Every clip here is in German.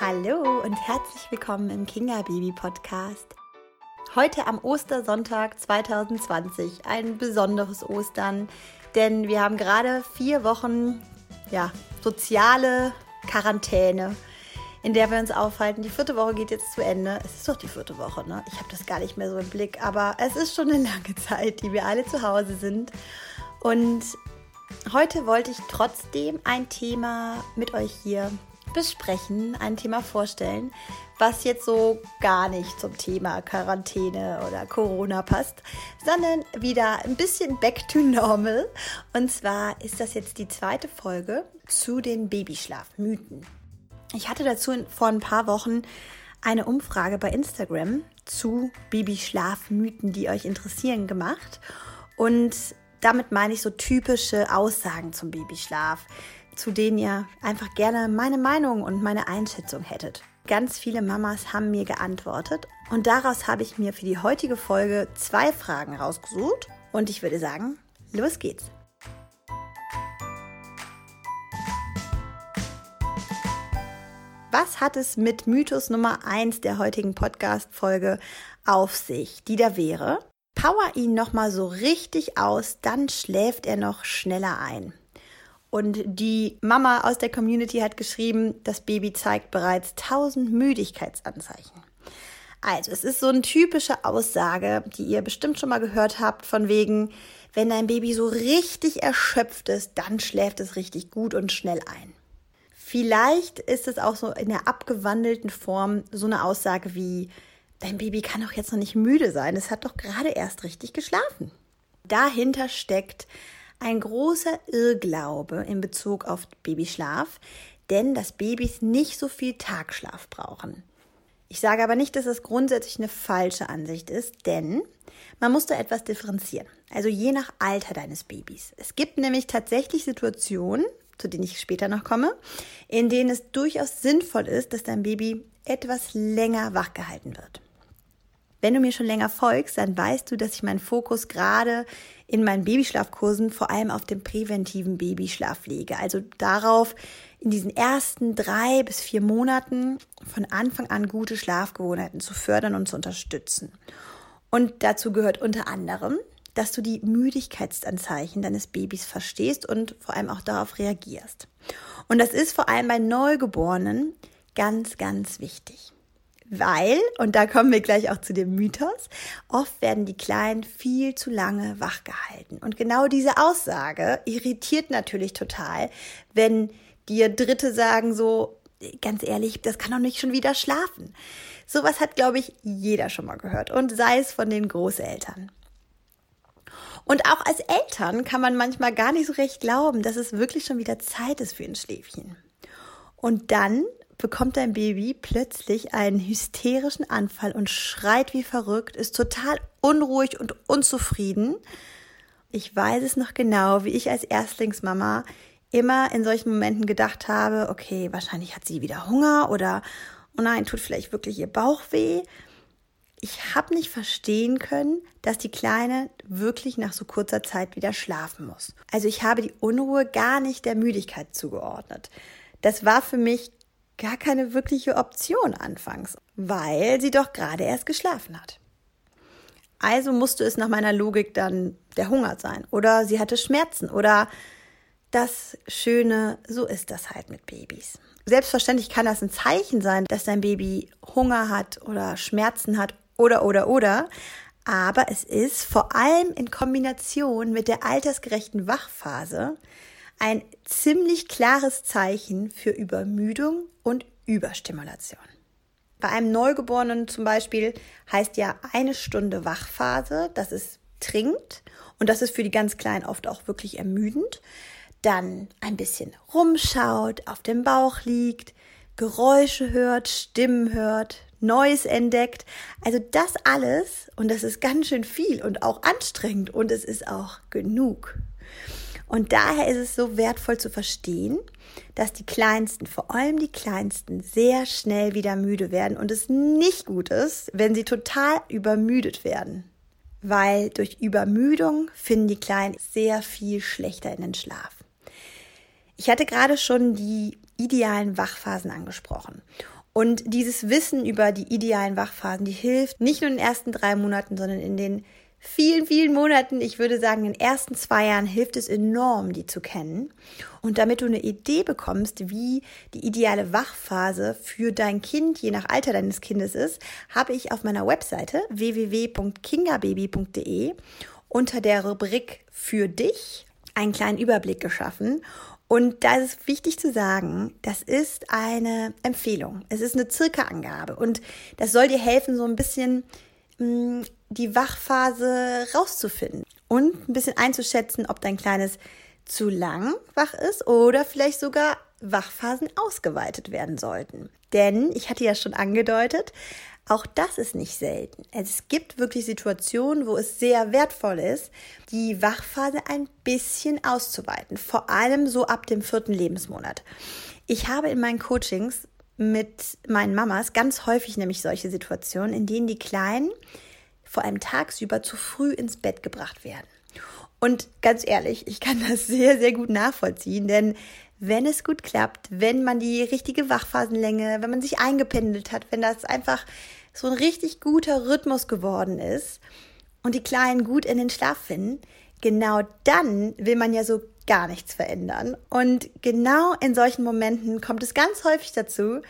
Hallo und herzlich willkommen im Kinga Baby Podcast. Heute am Ostersonntag 2020 ein besonderes Ostern, denn wir haben gerade vier Wochen ja, soziale Quarantäne, in der wir uns aufhalten. Die vierte Woche geht jetzt zu Ende. Es ist doch die vierte Woche, ne? Ich habe das gar nicht mehr so im Blick, aber es ist schon eine lange Zeit, die wir alle zu Hause sind. Und heute wollte ich trotzdem ein Thema mit euch hier besprechen, ein Thema vorstellen, was jetzt so gar nicht zum Thema Quarantäne oder Corona passt, sondern wieder ein bisschen back to normal. Und zwar ist das jetzt die zweite Folge zu den Babyschlafmythen. Ich hatte dazu vor ein paar Wochen eine Umfrage bei Instagram zu Babyschlafmythen, die euch interessieren, gemacht. Und damit meine ich so typische Aussagen zum Babyschlaf zu denen ihr einfach gerne meine Meinung und meine Einschätzung hättet. Ganz viele Mamas haben mir geantwortet und daraus habe ich mir für die heutige Folge zwei Fragen rausgesucht und ich würde sagen, los geht's. Was hat es mit Mythos Nummer 1 der heutigen Podcast-Folge auf sich, die da wäre? Power ihn nochmal so richtig aus, dann schläft er noch schneller ein. Und die Mama aus der Community hat geschrieben, das Baby zeigt bereits 1000 Müdigkeitsanzeichen. Also, es ist so eine typische Aussage, die ihr bestimmt schon mal gehört habt, von wegen, wenn dein Baby so richtig erschöpft ist, dann schläft es richtig gut und schnell ein. Vielleicht ist es auch so in der abgewandelten Form so eine Aussage wie, dein Baby kann doch jetzt noch nicht müde sein, es hat doch gerade erst richtig geschlafen. Dahinter steckt ein großer Irrglaube in Bezug auf Babyschlaf, denn dass Babys nicht so viel Tagschlaf brauchen. Ich sage aber nicht, dass das grundsätzlich eine falsche Ansicht ist, denn man muss da etwas differenzieren. Also je nach Alter deines Babys. Es gibt nämlich tatsächlich Situationen, zu denen ich später noch komme, in denen es durchaus sinnvoll ist, dass dein Baby etwas länger wachgehalten wird. Wenn du mir schon länger folgst, dann weißt du, dass ich meinen Fokus gerade in meinen Babyschlafkursen vor allem auf den präventiven Babyschlaf lege. Also darauf, in diesen ersten drei bis vier Monaten von Anfang an gute Schlafgewohnheiten zu fördern und zu unterstützen. Und dazu gehört unter anderem, dass du die Müdigkeitsanzeichen deines Babys verstehst und vor allem auch darauf reagierst. Und das ist vor allem bei Neugeborenen ganz, ganz wichtig. Weil, und da kommen wir gleich auch zu dem Mythos, oft werden die Kleinen viel zu lange wach gehalten. Und genau diese Aussage irritiert natürlich total, wenn dir Dritte sagen so, ganz ehrlich, das kann doch nicht schon wieder schlafen. Sowas hat, glaube ich, jeder schon mal gehört und sei es von den Großeltern. Und auch als Eltern kann man manchmal gar nicht so recht glauben, dass es wirklich schon wieder Zeit ist für ein Schläfchen. Und dann bekommt dein Baby plötzlich einen hysterischen Anfall und schreit wie verrückt, ist total unruhig und unzufrieden. Ich weiß es noch genau, wie ich als Erstlingsmama immer in solchen Momenten gedacht habe, okay, wahrscheinlich hat sie wieder Hunger oder oh nein, tut vielleicht wirklich ihr Bauch weh. Ich habe nicht verstehen können, dass die Kleine wirklich nach so kurzer Zeit wieder schlafen muss. Also ich habe die Unruhe gar nicht der Müdigkeit zugeordnet. Das war für mich gar keine wirkliche Option anfangs, weil sie doch gerade erst geschlafen hat. Also musste es nach meiner Logik dann der Hunger sein oder sie hatte Schmerzen oder das Schöne, so ist das halt mit Babys. Selbstverständlich kann das ein Zeichen sein, dass dein Baby Hunger hat oder Schmerzen hat oder oder oder, aber es ist vor allem in Kombination mit der altersgerechten Wachphase ein ziemlich klares Zeichen für Übermüdung und Überstimulation. Bei einem Neugeborenen zum Beispiel heißt ja eine Stunde Wachphase, dass es trinkt und das ist für die ganz Kleinen oft auch wirklich ermüdend. Dann ein bisschen rumschaut, auf dem Bauch liegt, Geräusche hört, Stimmen hört, Neues entdeckt. Also das alles und das ist ganz schön viel und auch anstrengend und es ist auch genug. Und daher ist es so wertvoll zu verstehen, dass die Kleinsten, vor allem die Kleinsten, sehr schnell wieder müde werden und es nicht gut ist, wenn sie total übermüdet werden. Weil durch Übermüdung finden die Kleinen sehr viel schlechter in den Schlaf. Ich hatte gerade schon die idealen Wachphasen angesprochen. Und dieses Wissen über die idealen Wachphasen, die hilft nicht nur in den ersten drei Monaten, sondern in den vielen, vielen Monaten, ich würde sagen, in den ersten zwei Jahren hilft es enorm, die zu kennen. Und damit du eine Idee bekommst, wie die ideale Wachphase für dein Kind, je nach Alter deines Kindes ist, habe ich auf meiner Webseite www.kingababy.de unter der Rubrik für dich einen kleinen Überblick geschaffen. Und da ist wichtig zu sagen, das ist eine Empfehlung. Es ist eine Circa-Angabe und das soll dir helfen, so ein bisschen die Wachphase rauszufinden und ein bisschen einzuschätzen, ob dein Kleines zu lang wach ist oder vielleicht sogar Wachphasen ausgeweitet werden sollten. Denn, ich hatte ja schon angedeutet, auch das ist nicht selten. Es gibt wirklich Situationen, wo es sehr wertvoll ist, die Wachphase ein bisschen auszuweiten, vor allem so ab dem vierten Lebensmonat. Ich habe in meinen Coachings mit meinen Mamas ganz häufig nämlich solche Situationen, in denen die Kleinen vor allem tagsüber zu früh ins Bett gebracht werden. Und ganz ehrlich, ich kann das sehr, sehr gut nachvollziehen, denn wenn es gut klappt, wenn man die richtige Wachphasenlänge, wenn man sich eingependelt hat, wenn das einfach so ein richtig guter Rhythmus geworden ist und die Kleinen gut in den Schlaf finden, genau dann will man ja so gar nichts verändern. Und genau in solchen Momenten kommt es ganz häufig dazu,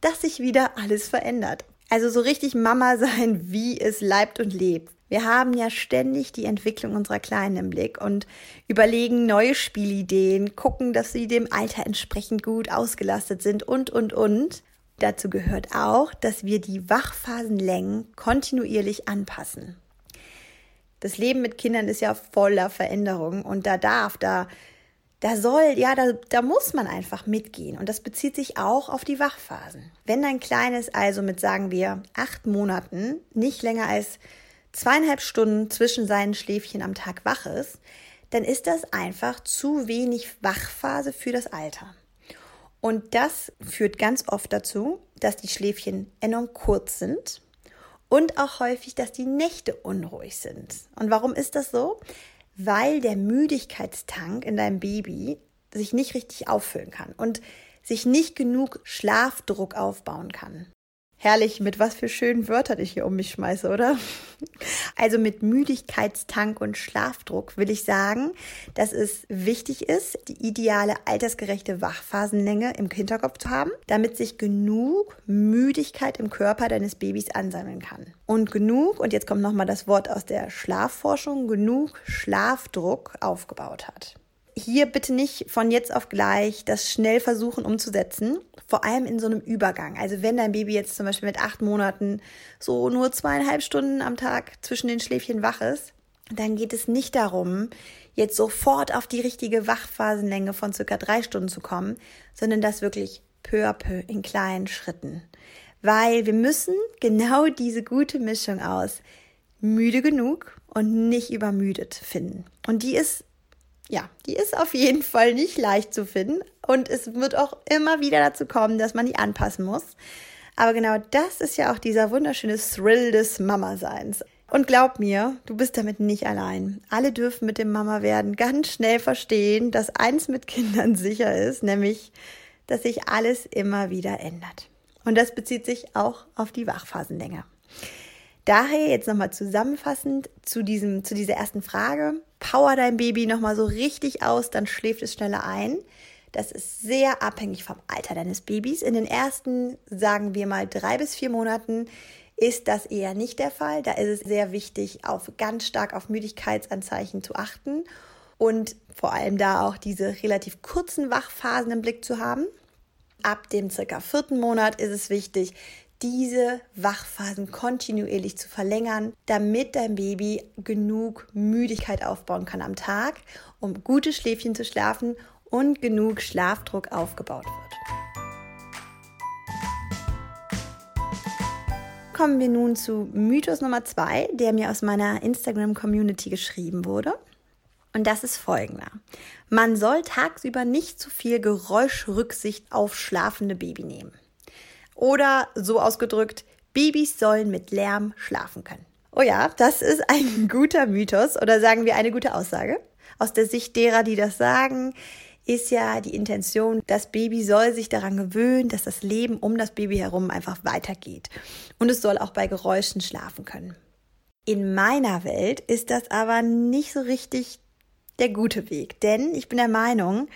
dass sich wieder alles verändert. Also so richtig Mama sein, wie es leibt und lebt. Wir haben ja ständig die Entwicklung unserer Kleinen im Blick und überlegen neue Spielideen, gucken, dass sie dem Alter entsprechend gut ausgelastet sind und, und, und. Dazu gehört auch, dass wir die Wachphasenlängen kontinuierlich anpassen. Das Leben mit Kindern ist ja voller Veränderung und da darf, da da soll, ja, da, da muss man einfach mitgehen. Und das bezieht sich auch auf die Wachphasen. Wenn dein Kleines also mit, sagen wir, acht Monaten nicht länger als zweieinhalb Stunden zwischen seinen Schläfchen am Tag wach ist, dann ist das einfach zu wenig Wachphase für das Alter. Und das führt ganz oft dazu, dass die Schläfchen enorm kurz sind und auch häufig, dass die Nächte unruhig sind. Und warum ist das so? weil der Müdigkeitstank in deinem Baby sich nicht richtig auffüllen kann und sich nicht genug Schlafdruck aufbauen kann. Herrlich, mit was für schönen Wörtern ich hier um mich schmeiße, oder? Also mit Müdigkeitstank und Schlafdruck will ich sagen, dass es wichtig ist, die ideale altersgerechte Wachphasenlänge im Hinterkopf zu haben, damit sich genug Müdigkeit im Körper deines Babys ansammeln kann. Und genug, und jetzt kommt nochmal das Wort aus der Schlafforschung, genug Schlafdruck aufgebaut hat hier bitte nicht von jetzt auf gleich das schnell versuchen umzusetzen, vor allem in so einem Übergang. Also wenn dein Baby jetzt zum Beispiel mit acht Monaten so nur zweieinhalb Stunden am Tag zwischen den Schläfchen wach ist, dann geht es nicht darum, jetzt sofort auf die richtige Wachphasenlänge von circa drei Stunden zu kommen, sondern das wirklich peu à peu in kleinen Schritten. Weil wir müssen genau diese gute Mischung aus müde genug und nicht übermüdet finden. Und die ist ja, die ist auf jeden Fall nicht leicht zu finden und es wird auch immer wieder dazu kommen, dass man die anpassen muss. Aber genau das ist ja auch dieser wunderschöne Thrill des Mama-Seins. Und glaub mir, du bist damit nicht allein. Alle dürfen mit dem Mama werden ganz schnell verstehen, dass eins mit Kindern sicher ist, nämlich, dass sich alles immer wieder ändert. Und das bezieht sich auch auf die Wachphasenlänge. Daher jetzt nochmal zusammenfassend zu, diesem, zu dieser ersten Frage. Power dein Baby nochmal so richtig aus, dann schläft es schneller ein. Das ist sehr abhängig vom Alter deines Babys. In den ersten, sagen wir mal, drei bis vier Monaten ist das eher nicht der Fall. Da ist es sehr wichtig, auf ganz stark auf Müdigkeitsanzeichen zu achten und vor allem da auch diese relativ kurzen Wachphasen im Blick zu haben. Ab dem circa vierten Monat ist es wichtig, diese Wachphasen kontinuierlich zu verlängern, damit dein Baby genug Müdigkeit aufbauen kann am Tag, um gute Schläfchen zu schlafen und genug Schlafdruck aufgebaut wird. Kommen wir nun zu Mythos Nummer zwei, der mir aus meiner Instagram-Community geschrieben wurde. Und das ist folgender. Man soll tagsüber nicht zu viel Geräuschrücksicht auf schlafende Baby nehmen. Oder so ausgedrückt, Babys sollen mit Lärm schlafen können. Oh ja, das ist ein guter Mythos oder sagen wir eine gute Aussage aus der Sicht derer, die das sagen. ist ja die Intention, das Baby soll sich daran gewöhnen, dass das Leben um das Baby herum einfach weitergeht. Und es soll auch bei Geräuschen schlafen können. In meiner Welt ist das aber nicht so richtig der gute Weg, denn ich bin der Meinung,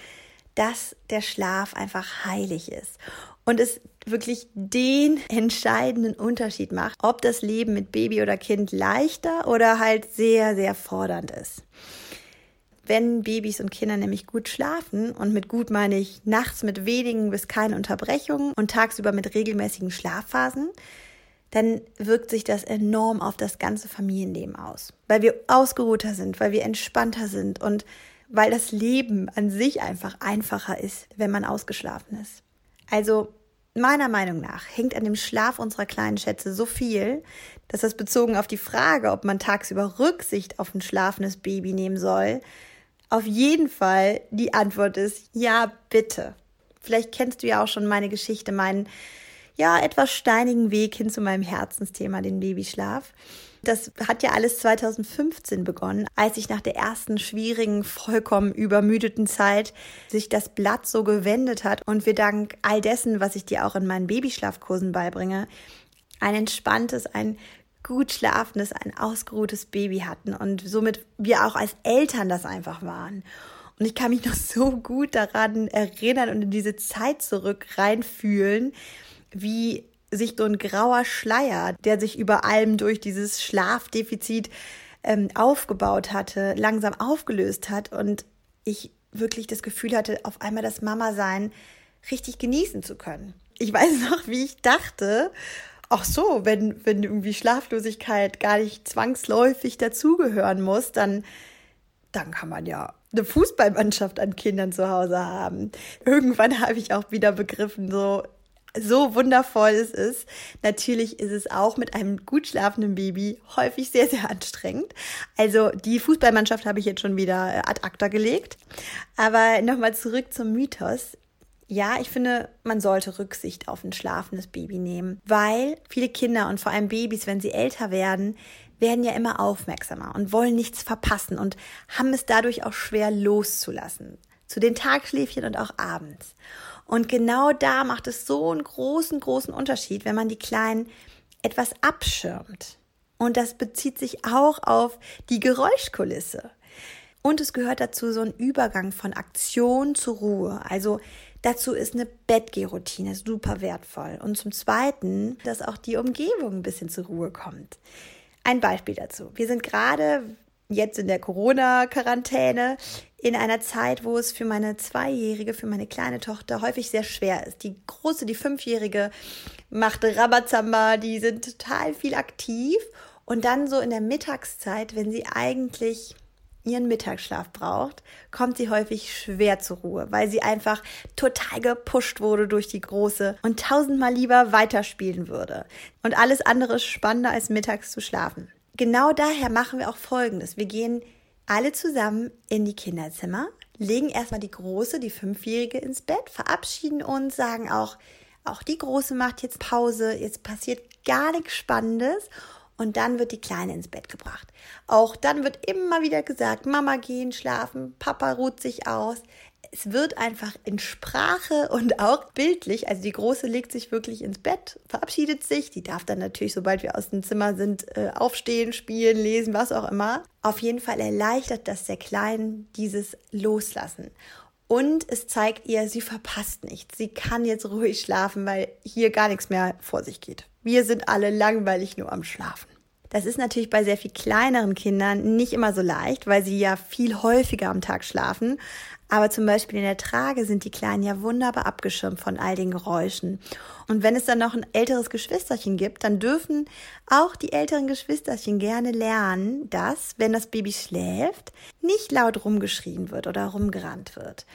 dass der Schlaf einfach heilig ist und es wirklich den entscheidenden Unterschied macht, ob das Leben mit Baby oder Kind leichter oder halt sehr, sehr fordernd ist. Wenn Babys und Kinder nämlich gut schlafen, und mit gut meine ich nachts mit wenigen bis keine Unterbrechungen und tagsüber mit regelmäßigen Schlafphasen, dann wirkt sich das enorm auf das ganze Familienleben aus. Weil wir ausgeruhter sind, weil wir entspannter sind und weil das Leben an sich einfach einfacher ist, wenn man ausgeschlafen ist. Also meiner Meinung nach hängt an dem Schlaf unserer kleinen Schätze so viel, dass das bezogen auf die Frage, ob man tagsüber Rücksicht auf ein schlafendes Baby nehmen soll, auf jeden Fall die Antwort ist ja, bitte. Vielleicht kennst du ja auch schon meine Geschichte, meinen ja etwas steinigen Weg hin zu meinem Herzensthema, den Babyschlaf. Das hat ja alles 2015 begonnen, als sich nach der ersten schwierigen, vollkommen übermüdeten Zeit sich das Blatt so gewendet hat und wir dank all dessen, was ich dir auch in meinen Babyschlafkursen beibringe, ein entspanntes, ein gut schlafendes, ein ausgeruhtes Baby hatten und somit wir auch als Eltern das einfach waren. Und ich kann mich noch so gut daran erinnern und in diese Zeit zurück reinfühlen, wie sich so ein grauer Schleier, der sich über allem durch dieses Schlafdefizit ähm, aufgebaut hatte, langsam aufgelöst hat und ich wirklich das Gefühl hatte, auf einmal das Mama-Sein richtig genießen zu können. Ich weiß noch, wie ich dachte, ach so, wenn, wenn irgendwie Schlaflosigkeit gar nicht zwangsläufig dazugehören muss, dann, dann kann man ja eine Fußballmannschaft an Kindern zu Hause haben. Irgendwann habe ich auch wieder begriffen, so, so wundervoll es ist. Natürlich ist es auch mit einem gut schlafenden Baby häufig sehr, sehr anstrengend. Also die Fußballmannschaft habe ich jetzt schon wieder ad acta gelegt. Aber nochmal zurück zum Mythos. Ja, ich finde, man sollte Rücksicht auf ein schlafendes Baby nehmen, weil viele Kinder und vor allem Babys, wenn sie älter werden, werden ja immer aufmerksamer und wollen nichts verpassen und haben es dadurch auch schwer loszulassen. Zu den Tagschläfchen und auch abends. Und genau da macht es so einen großen, großen Unterschied, wenn man die Kleinen etwas abschirmt. Und das bezieht sich auch auf die Geräuschkulisse. Und es gehört dazu so ein Übergang von Aktion zu Ruhe. Also dazu ist eine Bettgehroutine super wertvoll. Und zum Zweiten, dass auch die Umgebung ein bisschen zur Ruhe kommt. Ein Beispiel dazu. Wir sind gerade jetzt in der Corona-Quarantäne in einer Zeit, wo es für meine Zweijährige, für meine kleine Tochter häufig sehr schwer ist. Die große, die Fünfjährige macht Rabazamba, die sind total viel aktiv. Und dann so in der Mittagszeit, wenn sie eigentlich ihren Mittagsschlaf braucht, kommt sie häufig schwer zur Ruhe, weil sie einfach total gepusht wurde durch die Große und tausendmal lieber weiterspielen würde. Und alles andere ist spannender als mittags zu schlafen. Genau daher machen wir auch Folgendes. Wir gehen alle zusammen in die Kinderzimmer, legen erstmal die Große, die Fünfjährige ins Bett, verabschieden uns, sagen auch, auch die Große macht jetzt Pause, jetzt passiert gar nichts Spannendes und dann wird die Kleine ins Bett gebracht. Auch dann wird immer wieder gesagt, Mama gehen schlafen, Papa ruht sich aus es wird einfach in Sprache und auch bildlich, also die Große legt sich wirklich ins Bett, verabschiedet sich, die darf dann natürlich, sobald wir aus dem Zimmer sind, äh, aufstehen, spielen, lesen, was auch immer. Auf jeden Fall erleichtert das der Kleinen dieses Loslassen. Und es zeigt ihr, sie verpasst nichts. Sie kann jetzt ruhig schlafen, weil hier gar nichts mehr vor sich geht. Wir sind alle langweilig nur am Schlafen. Das ist natürlich bei sehr viel kleineren Kindern nicht immer so leicht, weil sie ja viel häufiger am Tag schlafen. Aber zum Beispiel in der Trage sind die Kleinen ja wunderbar abgeschirmt von all den Geräuschen. Und wenn es dann noch ein älteres Geschwisterchen gibt, dann dürfen auch die älteren Geschwisterchen gerne lernen, dass, wenn das Baby schläft, nicht laut rumgeschrien wird oder rumgerannt wird.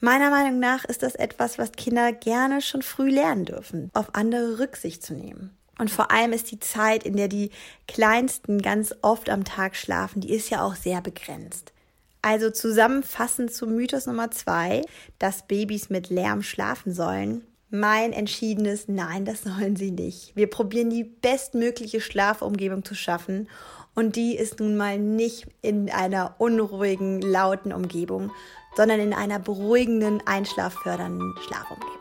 Meiner Meinung nach ist das etwas, was Kinder gerne schon früh lernen dürfen, auf andere Rücksicht zu nehmen. Und vor allem ist die Zeit, in der die Kleinsten ganz oft am Tag schlafen, die ist ja auch sehr begrenzt. Also zusammenfassend zu Mythos Nummer zwei, dass Babys mit Lärm schlafen sollen. Mein entschiedenes Nein, das sollen sie nicht. Wir probieren die bestmögliche Schlafumgebung zu schaffen und die ist nun mal nicht in einer unruhigen, lauten Umgebung, sondern in einer beruhigenden, einschlaffördernden Schlafumgebung.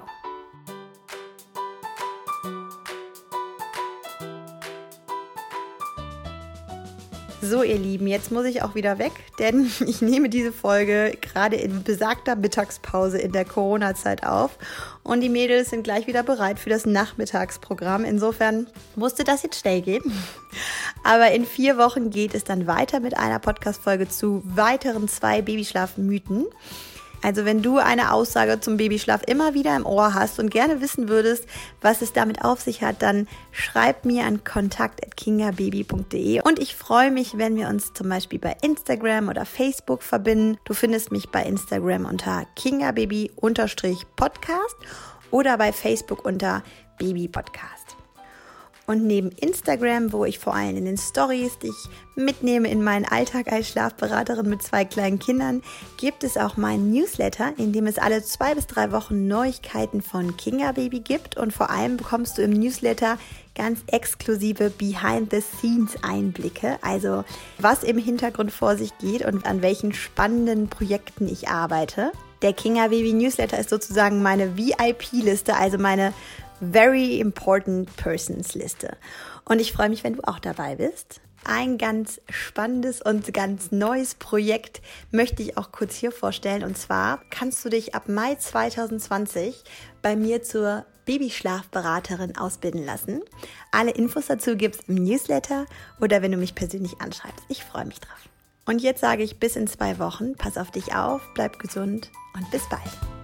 So, ihr Lieben, jetzt muss ich auch wieder weg, denn ich nehme diese Folge gerade in besagter Mittagspause in der Corona-Zeit auf und die Mädels sind gleich wieder bereit für das Nachmittagsprogramm. Insofern musste das jetzt schnell gehen. Aber in vier Wochen geht es dann weiter mit einer Podcast-Folge zu weiteren zwei Babyschlafmythen. Also wenn du eine Aussage zum Babyschlaf immer wieder im Ohr hast und gerne wissen würdest, was es damit auf sich hat, dann schreib mir an kontakt.kingababy.de und ich freue mich, wenn wir uns zum Beispiel bei Instagram oder Facebook verbinden. Du findest mich bei Instagram unter kingababy-podcast oder bei Facebook unter Baby Podcast. Und neben Instagram, wo ich vor allem in den Stories dich mitnehme in meinen Alltag als Schlafberaterin mit zwei kleinen Kindern, gibt es auch meinen Newsletter, in dem es alle zwei bis drei Wochen Neuigkeiten von Kinga Baby gibt. Und vor allem bekommst du im Newsletter ganz exklusive Behind-the-Scenes-Einblicke, also was im Hintergrund vor sich geht und an welchen spannenden Projekten ich arbeite. Der Kinga Baby Newsletter ist sozusagen meine VIP-Liste, also meine Very Important Persons Liste. Und ich freue mich, wenn du auch dabei bist. Ein ganz spannendes und ganz neues Projekt möchte ich auch kurz hier vorstellen. Und zwar kannst du dich ab Mai 2020 bei mir zur Babyschlafberaterin ausbilden lassen. Alle Infos dazu gibt es im Newsletter oder wenn du mich persönlich anschreibst. Ich freue mich drauf. Und jetzt sage ich bis in zwei Wochen. Pass auf dich auf, bleib gesund und bis bald.